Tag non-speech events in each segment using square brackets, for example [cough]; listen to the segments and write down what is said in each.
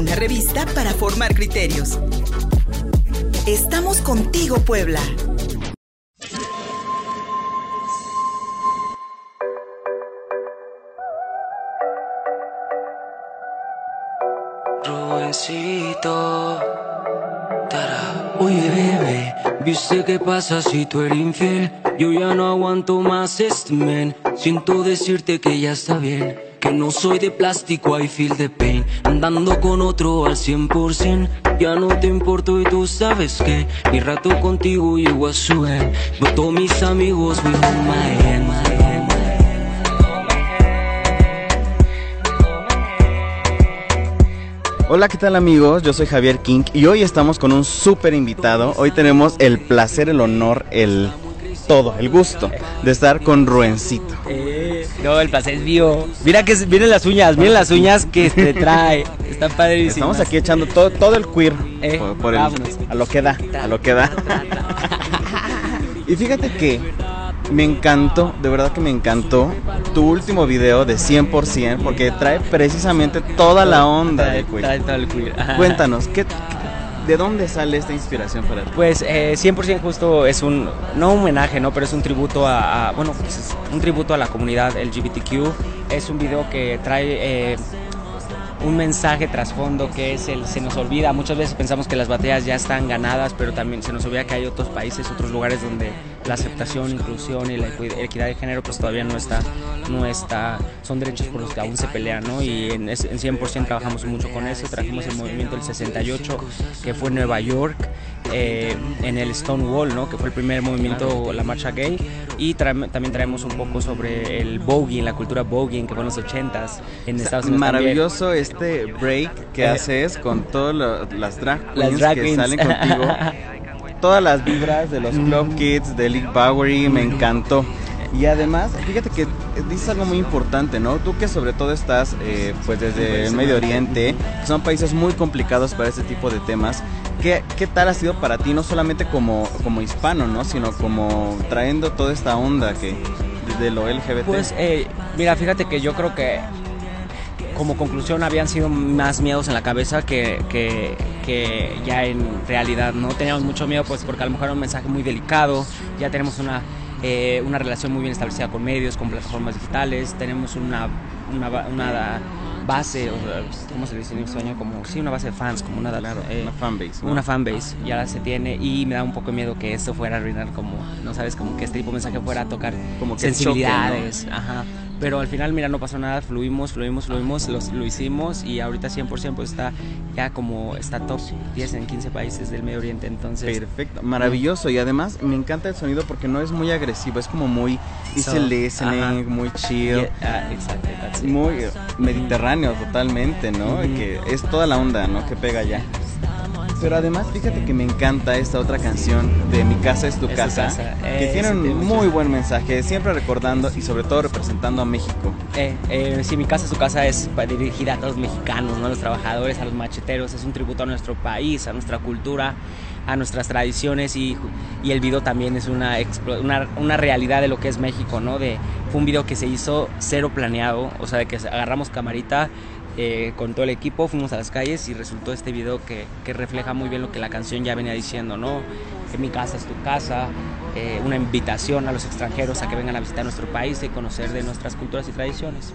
una revista para formar criterios. Estamos contigo, Puebla. Rubencito. Tara. Oye, bebé, ¿viste qué pasa si tú eres infiel? Yo ya no aguanto más este men. Siento decirte que ya está bien. No soy de plástico, I feel the pain. Andando con otro al 100%. Ya no te importo y tú sabes que mi rato contigo llegó a su end. But mis amigos, we hold my hand. Hola, ¿qué tal amigos? Yo soy Javier King y hoy estamos con un súper invitado. Hoy tenemos el placer, el honor, el todo, el gusto de estar con Ruencito. Eh, no, el placer es mío. Mira que vienen las uñas, miren las uñas que te [laughs] trae. Está padrísimo. Estamos aquí echando todo, todo el queer Eh, por, por el- a lo que da, a lo que da. [laughs] y fíjate que me encantó, de verdad que me encantó tu último video de 100% porque trae precisamente toda la onda Trae- de queer. trae todo el queer. Cuéntanos, ¿qué, ¿de dónde sale esta inspiración para ti? Pues eh, 100% justo es un, no un homenaje, ¿no? Pero es un tributo a, bueno, pues es un tributo a la comunidad LGBTQ. Es un video que trae eh, un mensaje trasfondo que es el se nos olvida. Muchas veces pensamos que las batallas ya están ganadas, pero también se nos olvida que hay otros países, otros lugares donde la aceptación, inclusión y la equi- equidad de género pues todavía no está, no está, son derechos por los que aún se pelean, ¿no? Y en, en 100% trabajamos mucho con eso. Trajimos el movimiento del 68 que fue Nueva York. Eh, en el Stonewall, ¿no? que fue el primer movimiento, la marcha gay, y también traemos un poco sobre el voguing, la cultura voguing, que fue en los 80s en Estados Unidos. también. Maravilloso este break que Eh, haces con todas las drag queens Las drag que queens. salen contigo. [laughs] Todas las vibras de los Club Kids, de Lick Bowery, me encantó. Y además, fíjate que dices algo muy importante, ¿no? Tú que sobre todo estás eh, pues desde el Medio Oriente, que son países muy complicados para este tipo de temas. ¿Qué, ¿Qué tal ha sido para ti, no solamente como, como hispano, ¿no? Sino como trayendo toda esta onda que de lo LGBT? Pues eh, mira, fíjate que yo creo que como conclusión habían sido más miedos en la cabeza que, que, que ya en realidad, ¿no? Teníamos mucho miedo pues porque a lo mejor era un mensaje muy delicado, ya tenemos una, eh, una relación muy bien establecida con medios, con plataformas digitales, tenemos una, una, una base, o sea, ¿cómo se le dice en español? Como, sí, una base de fans, como una, Claro, eh, una fanbase. ¿no? una fanbase ya la se tiene y me da un poco de miedo que esto fuera a arruinar como no sabes como que este tipo de mensaje fuera a tocar Como que sensibilidades ajá pero al final mira no pasó nada fluimos fluimos fluimos los- lo hicimos y ahorita 100% pues está ya como está top 10 en 15 países del Medio Oriente entonces Perfecto, maravilloso y además me encanta el sonido porque no es muy agresivo, es como muy easy So, listening, muy chill, Yeah, ah, exactly, muy mediterráneo totalmente, ¿no? Que es toda la onda, ¿no? Que pega ya. Pero además, fíjate que me encanta esta otra canción de Mi casa es tu Es tu casa, casa. que Eh, tiene un tiene mucho- muy buen mensaje, siempre recordando y sobre todo representando a México. Eh, eh, sí, mi casa, su casa es dirigida a todos los mexicanos, ¿no? a los trabajadores, a los macheteros. Es un tributo a nuestro país, a nuestra cultura, a nuestras tradiciones y, y el video también es una, una, una realidad de lo que es México, ¿no? De, fue un video que se hizo cero planeado, o sea, de que agarramos camarita eh, con todo el equipo, fuimos a las calles y resultó este video que, que refleja muy bien lo que la canción ya venía diciendo, ¿no? Que mi casa es tu casa, eh, una invitación a los extranjeros a que vengan a visitar nuestro país y conocer de nuestras culturas y tradiciones.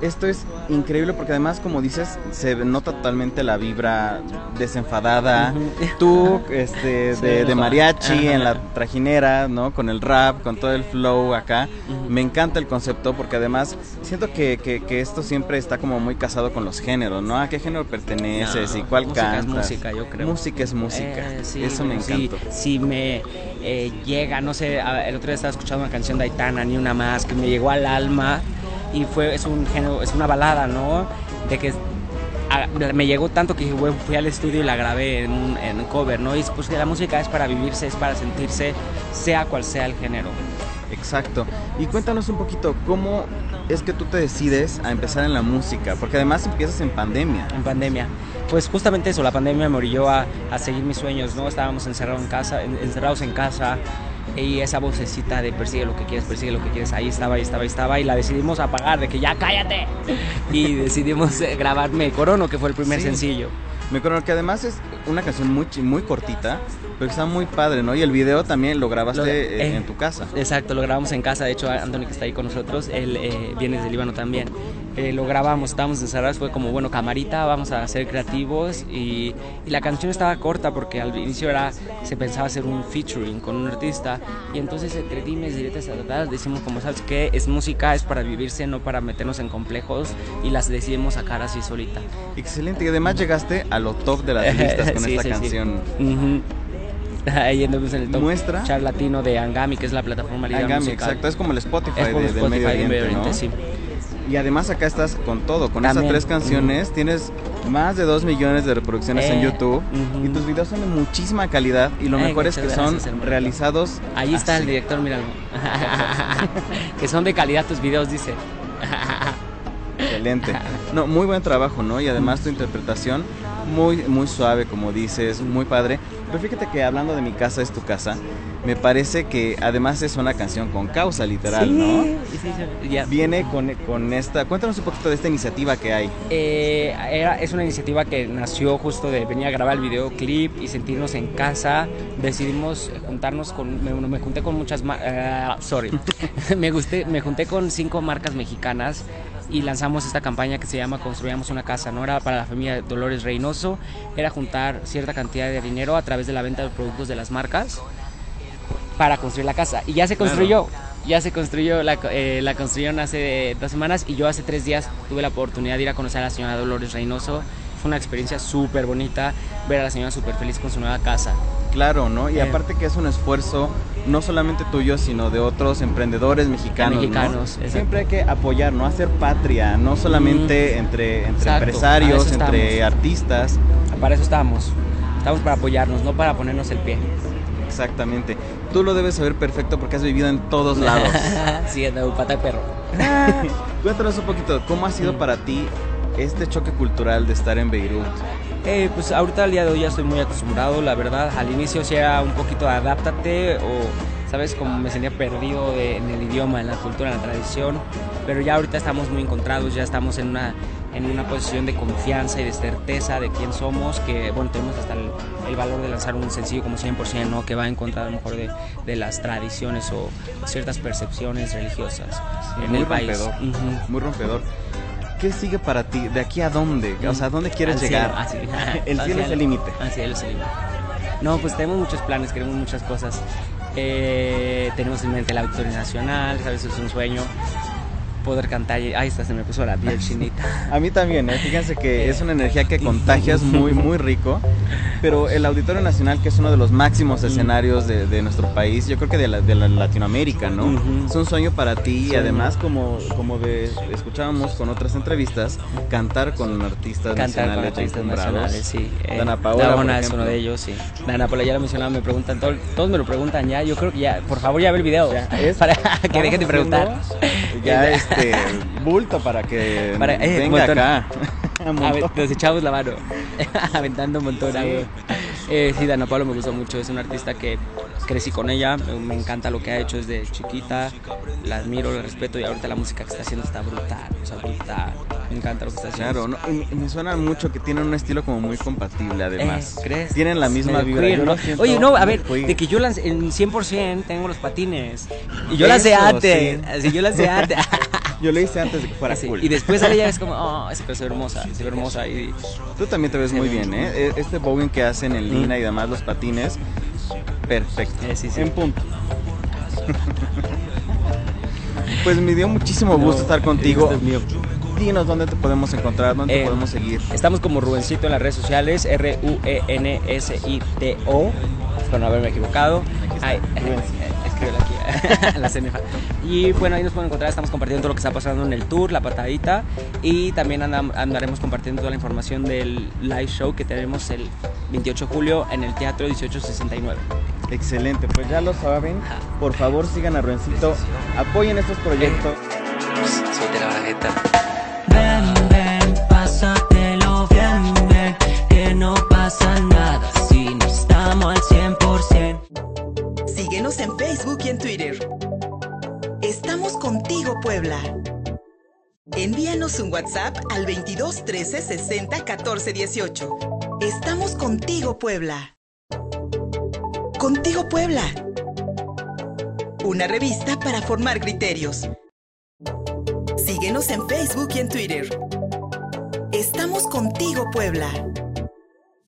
Esto es increíble porque además, como dices, se nota totalmente la vibra desenfadada. Ujú. Tú, este, [laughs] Sí, de, mariachi en la trajinera, ¿no? Con el rap, con todo el flow acá. Me encanta el concepto porque además siento que, que- que esto siempre está como muy casado con los géneros, ¿no? ¿A qué género perteneces No, y cuál música es cantas? música, yo creo. Música es música. Eh, sí, Eso me sí, encantó. Si me eh, llega, no sé, el otro día estaba escuchando una canción de Aitana, ni una más, que me llegó al alma y fue, es un género, es una balada, ¿no? De que a- me llegó tanto que bueno, fui al estudio y la grabé en un, en un cover, ¿no? Y pues que la música es para vivirse, es para sentirse, sea cual sea el género. Exacto. Y cuéntanos un poquito, ¿cómo es que tú te decides a empezar en la música? Porque además empiezas en pandemia. en pandemia. Pues justamente eso, la pandemia me orilló a, a seguir mis sueños, ¿no? Estábamos encerrados en casa, en- encerrados en casa, y esa vocecita de persigue lo que quieres, persigue lo que quieres, ahí estaba, ahí estaba, ahí estaba, y la decidimos apagar, de que ya cállate. Y decidimos eh, grabarme Corono, que fue el primer Sí. sencillo. Me acuerdo que además es una canción muy, muy cortita, pero está muy padre, ¿no? Y el video también lo grabaste Lo- eh, eh. en tu casa. Exacto, lo grabamos en casa. De hecho, Anthony, que está ahí con nosotros, él eh, viene del Líbano también. Eh, lo grabamos, estábamos encerrados, fue como, bueno, camarita, vamos a ser creativos. Y, y la canción estaba corta porque al inicio era, se pensaba hacer un featuring con un artista. Y entonces, entre dimes, directas, tratadas, decimos, como, ¿sabes qué? Es música, es para vivirse, no para meternos en complejos. Y las decidimos sacar así solita. Excelente, y además llegaste a lo top de las [laughs] listas con Sí, esta sí, sí. canción. Ujú. [laughs] Ahí andamos en el top Muestra. chart latino de Angami, que es la plataforma líder Angami, musical. exacto, es como el Spotify, Es como de- Spotify del Medio Oriente, ¿no? sí. Y además acá estás con todo, con esas También. tres canciones tienes más de 2 millones de reproducciones en Eh, YouTube ujú. y tus videos son de muchísima calidad y lo Ay, mejor es que son hermano. realizados Ahí está el así. director, míralo. [laughs] que son de calidad tus videos, dice. Excelente. [laughs] No, muy buen trabajo, ¿no? Y además tu interpretación muy muy suave, como dices, muy padre. Pero fíjate que hablando de mi casa es tu casa, me parece que además es una canción con causa literal, sí, ¿no? sí, sí, sí, ya. Viene con, con esta, cuéntanos un poquito de esta iniciativa que hay. Eh, era, es una iniciativa que nació justo de venir a grabar el videoclip y sentirnos en casa. Decidimos juntarnos con, me, me junté con muchas, ma- ah, sorry, [laughs] me, gusté, me junté con cinco marcas mexicanas y lanzamos esta campaña que se llama Construyamos una casa, ¿no? Era para la familia Dolores Reynoso, era juntar cierta cantidad de dinero a través de la venta de productos de las marcas para construir la casa. Y ya se construyó. Ya se construyó, la, eh, la construyeron hace dos semanas y yo hace tres días tuve la oportunidad de ir a conocer a la señora Dolores Reynoso. Fue una experiencia súper bonita ver a la señora súper feliz con su nueva casa. Claro, ¿no? Y Eh. aparte que es un esfuerzo no solamente tuyo, sino de otros emprendedores mexicanos. Siempre hay que apoyar, ¿no? Hacer patria, no solamente entre, entre para empresarios, entre artistas. Para eso estamos. Estamos para apoyarnos, no para ponernos el pie. Exactamente. Tú lo debes saber perfecto porque has vivido en todos [laughs] lados. sí, de pata de perro. Cuéntanos un poquito, ¿cómo ha sido para ti este choque cultural de estar en Beirut? Eh, pues ahorita al día de hoy ya estoy muy acostumbrado, la verdad. Al inicio sí era un poquito adáptate o, ¿sabes? Como me sentía perdido de- en el idioma, en la cultura, en la tradición. Pero ya ahorita estamos muy encontrados, ya estamos en una, en una posición de confianza y de certeza de quién somos, que, bueno, tenemos hasta el, el valor de lanzar un sencillo como 100%, ¿no? Que va en contra a lo mejor de, de las tradiciones o ciertas percepciones religiosas en muy el país. rompedor. Ujú. Muy rompedor. ¿Qué sigue para ti? ¿De aquí a dónde? O sea, ¿a dónde quieres [laughs] Al llegar? cielo, ah, el cielo es el límite. Al cielo es el límite. No, pues tenemos muchos planes, queremos muchas cosas. Eh, tenemos en mente la Victoria Nacional, ¿sabes? Es un sueño. Poder cantar. y- Ahí está, se me puso la piel [laughs] chinita. A mí también, ¿eh? fíjense que es una energía que contagias muy, muy rico. Pero el Auditorio Nacional, que es uno de los máximos escenarios de, de nuestro país, yo creo que de, la, de la Latinoamérica, ¿no? Ujú. Es un sueño para ti y además, como, como de, escuchábamos con otras entrevistas, cantar con artistas Cantar con nacionales ya artistas nacionales, sí. Eh, Dana Paola, por Dana es uno de ellos, sí. Dana Paola ya lo mencionaba, me preguntan, todo- todos me lo preguntan ya. Yo creo que ya, por favor, ya ve el video. Ya, [laughs] es- para que dejen de preguntar. Ya este [laughs] bulto para que Para- eh, venga acá. [laughs] A ver, nos echamos la mano, [laughs] aventando un montón. agua. Eh, sí, Dana Paola me gusta mucho, es una artista que crecí con ella, me, me encanta lo que ha hecho desde chiquita, la admiro, la respeto y ahorita la música que está haciendo está brutal, o sea, brutal. Me encanta lo que está haciendo. Claro, no, y me suena mucho que tienen un estilo como muy compatible además. Eh, ¿crees? Tienen la misma vibra. queer, yo ¿no? siento Oye, no, a ver, queer. de que yo lancé, en 100% tengo los patines. Y yo lancé Eso, antes. sí. Así yo lancé antes. [laughs] Yo lo hice antes de que fuera Así, cool. Y después ella es como, [laughs] oh, esa cosa hermosa, se ve hermosa. Y Tú también te ves Se muy bien, ¿eh? E- Este bowling que hacen en línea y demás, los patines, perfecto. Eh, sí, sí. En punto. [laughs] pues me dio muchísimo gusto No, estar contigo. es mío. Dinos dónde te podemos encontrar, dónde te Eh, podemos seguir. Estamos como Rubencito en las redes sociales, R-U-E-N-S-I-T-O, para no haberme equivocado. Ay, aquí, [laughs] la CNF. Y bueno, ahí nos pueden encontrar, estamos compartiendo todo lo que está pasando en el tour, la patadita, y también andam- andaremos compartiendo toda la información del live show que tenemos el 28 de julio en el Teatro 1869. Excelente, pues ya lo saben. Por favor, sigan a Ruencito, apoyen estos proyectos. Suelte la barajeta. en Twitter. Estamos contigo, Puebla. Envíanos un WhatsApp al 22 13 60 14 18. Estamos contigo, Puebla. Contigo, Puebla. Una revista para formar criterios. Síguenos en Facebook y en Twitter. Estamos contigo, Puebla.